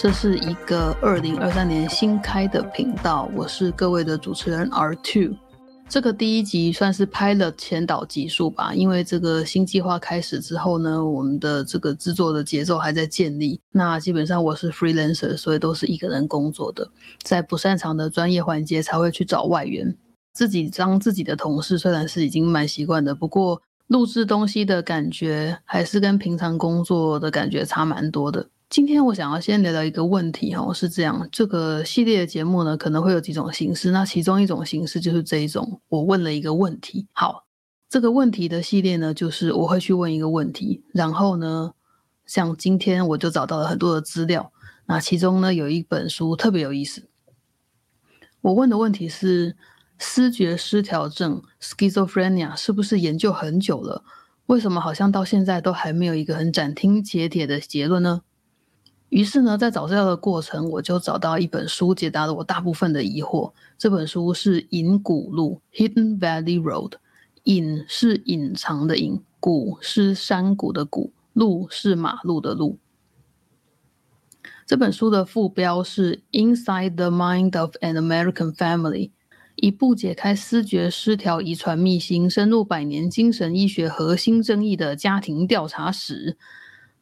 这是一个二零二三年新开的频道，我是各位的主持人 R Two。这个第一集算是拍了前导集数吧，因为这个新计划开始之后呢，我们的这个制作的节奏还在建立。那基本上我是 freelancer，所以都是一个人工作的，在不擅长的专业环节才会去找外援。自己当自己的同事，虽然是已经蛮习惯的，不过。录制东西的感觉还是跟平常工作的感觉差蛮多的。今天我想要先聊聊一个问题哈，是这样，这个系列的节目呢可能会有几种形式，那其中一种形式就是这一种，我问了一个问题。好，这个问题的系列呢，就是我会去问一个问题，然后呢，像今天我就找到了很多的资料，那其中呢有一本书特别有意思。我问的问题是。思觉失调症 （schizophrenia） 是不是研究很久了？为什么好像到现在都还没有一个很斩钉截铁的结论呢？于是呢，在找资料的过程，我就找到一本书，解答了我大部分的疑惑。这本书是《隐谷路》（Hidden Valley Road）。隐是隐藏的隐，谷是山谷的谷，路是马路的路。这本书的副标是《Inside the Mind of an American Family》。一部解开思觉失调遗传秘辛、深入百年精神医学核心争议的家庭调查史，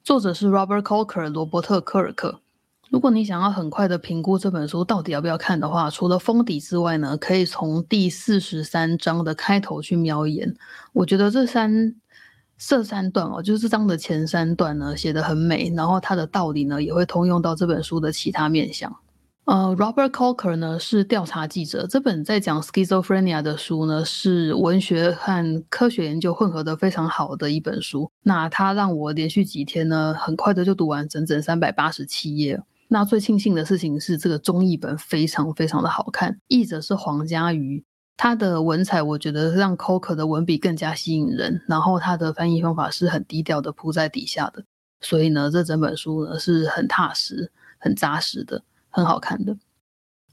作者是 Robert Coaker，罗伯特·科尔克。如果你想要很快的评估这本书到底要不要看的话，除了封底之外呢，可以从第四十三章的开头去瞄一眼。我觉得这三这三段哦，就是这章的前三段呢，写的很美，然后它的道理呢，也会通用到这本书的其他面向。呃，Robert Coker 呢是调查记者。这本在讲 schizophrenia 的书呢，是文学和科学研究混合的非常好的一本书。那他让我连续几天呢，很快的就读完整整三百八十七页。那最庆幸的事情是，这个中译本非常非常的好看，译者是黄家瑜，他的文采我觉得让 Coker 的文笔更加吸引人。然后他的翻译方法是很低调的铺在底下的，所以呢，这整本书呢是很踏实、很扎实的。很好看的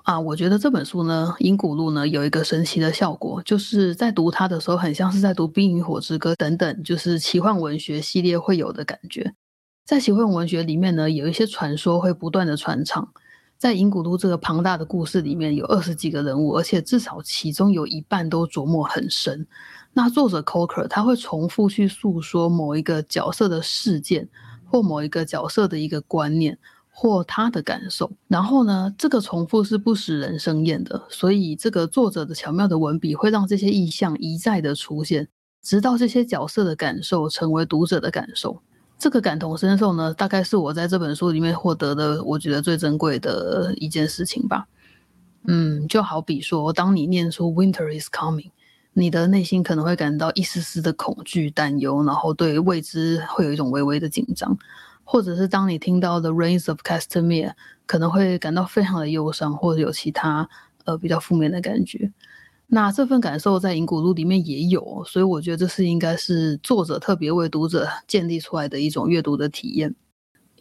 啊！我觉得这本书呢，《银谷路》呢有一个神奇的效果，就是在读它的时候，很像是在读《冰与火之歌》等等，就是奇幻文学系列会有的感觉。在奇幻文学里面呢，有一些传说会不断的传唱。在《银谷路》这个庞大的故事里面，有二十几个人物，而且至少其中有一半都琢磨很深。那作者 Coker 他会重复去诉说某一个角色的事件，或某一个角色的一个观念。或他的感受，然后呢，这个重复是不使人生厌的，所以这个作者的巧妙的文笔会让这些意象一再的出现，直到这些角色的感受成为读者的感受。这个感同身受呢，大概是我在这本书里面获得的，我觉得最珍贵的一件事情吧。嗯，就好比说，当你念出 “Winter is coming”，你的内心可能会感到一丝丝的恐惧、担忧，然后对未知会有一种微微的紧张。或者是当你听到 The Rains of Castamere，可能会感到非常的忧伤，或者有其他呃比较负面的感觉。那这份感受在《银谷路》里面也有，所以我觉得这是应该是作者特别为读者建立出来的一种阅读的体验。《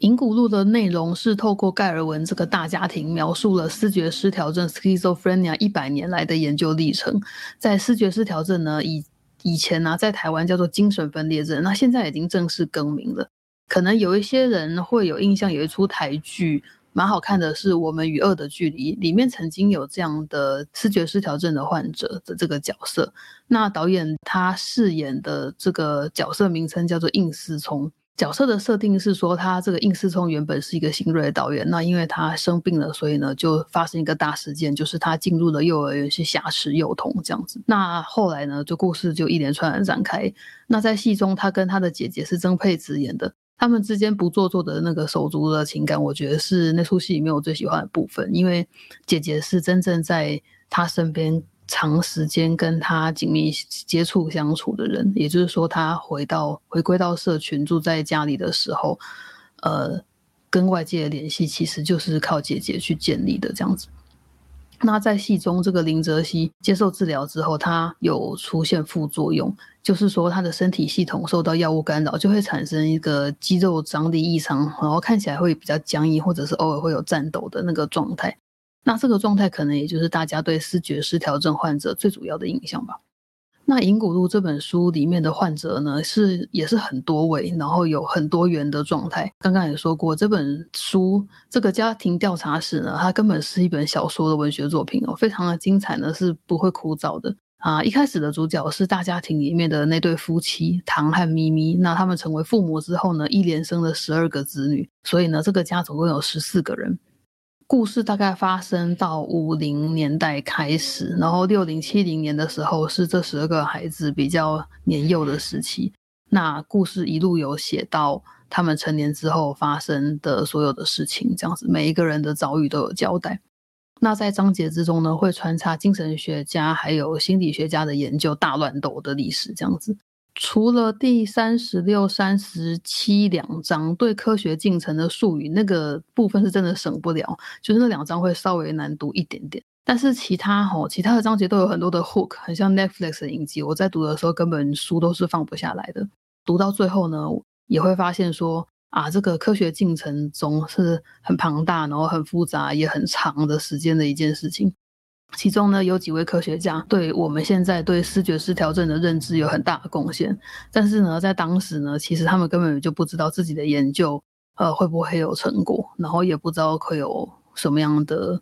银谷路》的内容是透过盖尔文这个大家庭，描述了视觉失调症 （schizophrenia） 一百年来的研究历程。在视觉失调症呢，以以前呢，在台湾叫做精神分裂症，那现在已经正式更名了。可能有一些人会有印象，有一出台剧蛮好看的，是我们与恶的距离，里面曾经有这样的视觉失调症的患者的这个角色。那导演他饰演的这个角色名称叫做应思聪，角色的设定是说，他这个应思聪原本是一个新锐的导演，那因为他生病了，所以呢就发生一个大事件，就是他进入了幼儿园去挟持幼童这样子。那后来呢，就故事就一连串的展开。那在戏中，他跟他的姐姐是曾沛慈演的。他们之间不做作的那个手足的情感，我觉得是那出戏里面我最喜欢的部分。因为姐姐是真正在他身边长时间跟他紧密接触相处的人，也就是说，他回到回归到社群住在家里的时候，呃，跟外界的联系其实就是靠姐姐去建立的这样子。那在戏中，这个林则徐接受治疗之后，他有出现副作用，就是说他的身体系统受到药物干扰，就会产生一个肌肉张力异常，然后看起来会比较僵硬，或者是偶尔会有颤抖的那个状态。那这个状态可能也就是大家对视觉失调症患者最主要的印象吧。那《银谷路》这本书里面的患者呢，是也是很多位，然后有很多元的状态。刚刚也说过，这本书这个家庭调查史呢，它根本是一本小说的文学作品哦，非常的精彩呢，是不会枯燥的啊。一开始的主角是大家庭里面的那对夫妻唐和咪咪，那他们成为父母之后呢，一连生了十二个子女，所以呢，这个家总共有十四个人。故事大概发生到五零年代开始，然后六零七零年的时候是这十二个孩子比较年幼的时期。那故事一路有写到他们成年之后发生的所有的事情，这样子每一个人的遭遇都有交代。那在章节之中呢，会穿插精神学家还有心理学家的研究大乱斗的历史，这样子。除了第三十六、三十七两章对科学进程的术语那个部分是真的省不了，就是那两章会稍微难读一点点。但是其他吼，其他的章节都有很多的 hook，很像 Netflix 的影集。我在读的时候根本书都是放不下来的。读到最后呢，也会发现说啊，这个科学进程中是很庞大，然后很复杂，也很长的时间的一件事情。其中呢，有几位科学家对我们现在对视觉失调症的认知有很大的贡献。但是呢，在当时呢，其实他们根本就不知道自己的研究，呃，会不会有成果，然后也不知道会有什么样的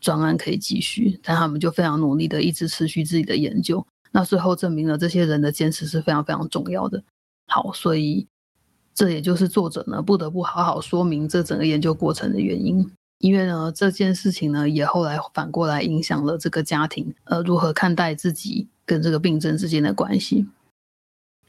专案可以继续。但他们就非常努力的一直持续自己的研究。那最后证明了这些人的坚持是非常非常重要的。好，所以这也就是作者呢不得不好好说明这整个研究过程的原因。因为呢，这件事情呢，也后来反过来影响了这个家庭，呃，如何看待自己跟这个病症之间的关系。《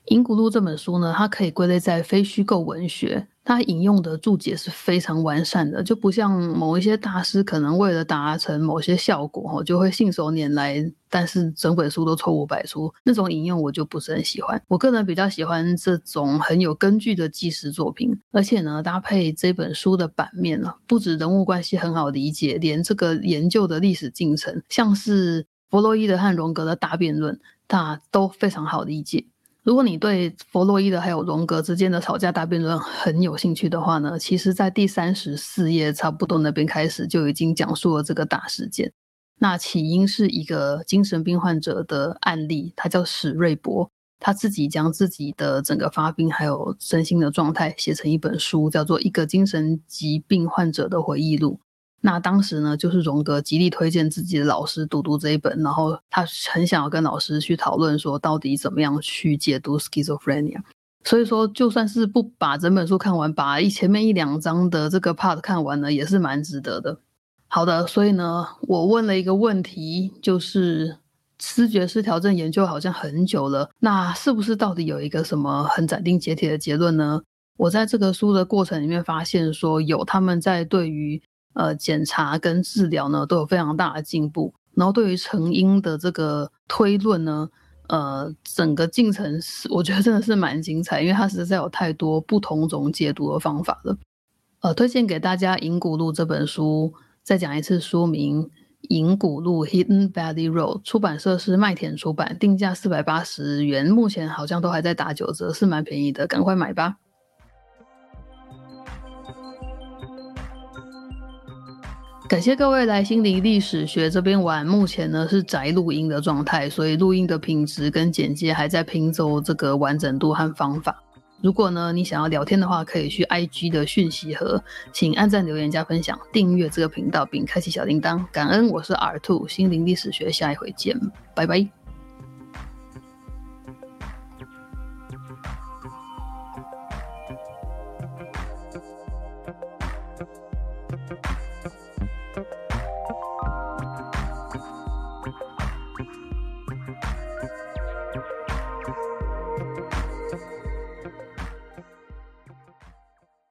银谷路》这本书呢，它可以归类在非虚构文学。它引用的注解是非常完善的，就不像某一些大师可能为了达成某些效果，就会信手拈来，但是整本书都错误百出。那种引用我就不是很喜欢。我个人比较喜欢这种很有根据的纪实作品，而且呢，搭配这本书的版面呢，不止人物关系很好理解，连这个研究的历史进程，像是弗洛伊德和荣格的大辩论，那都非常好理解。如果你对弗洛伊德还有荣格之间的吵架大辩论很有兴趣的话呢，其实，在第三十四页差不多那边开始就已经讲述了这个大事件。那起因是一个精神病患者的案例，他叫史瑞博，他自己将自己的整个发病还有身心的状态写成一本书，叫做《一个精神疾病患者的回忆录》。那当时呢，就是荣格极力推荐自己的老师读读这一本，然后他很想要跟老师去讨论说，到底怎么样去解读 schizophrenia。所以说，就算是不把整本书看完，把一前面一两章的这个 part 看完呢，也是蛮值得的。好的，所以呢，我问了一个问题，就是视觉失调症研究好像很久了，那是不是到底有一个什么很斩钉截铁的结论呢？我在这个书的过程里面发现说，有他们在对于呃，检查跟治疗呢都有非常大的进步，然后对于成因的这个推论呢，呃，整个进程是我觉得真的是蛮精彩，因为它实在有太多不同种解读的方法了。呃，推荐给大家《银谷路》这本书，再讲一次书名《银谷路 Hidden Valley Road》，出版社是麦田出版，定价四百八十元，目前好像都还在打九折，是蛮便宜的，赶快买吧。感谢各位来心灵历史学这边玩，目前呢是宅录音的状态，所以录音的品质跟简介还在拼凑这个完整度和方法。如果呢你想要聊天的话，可以去 IG 的讯息盒，请按赞、留言、加分享、订阅这个频道，并开启小铃铛。感恩，我是耳兔心灵历史学，下一回见，拜拜。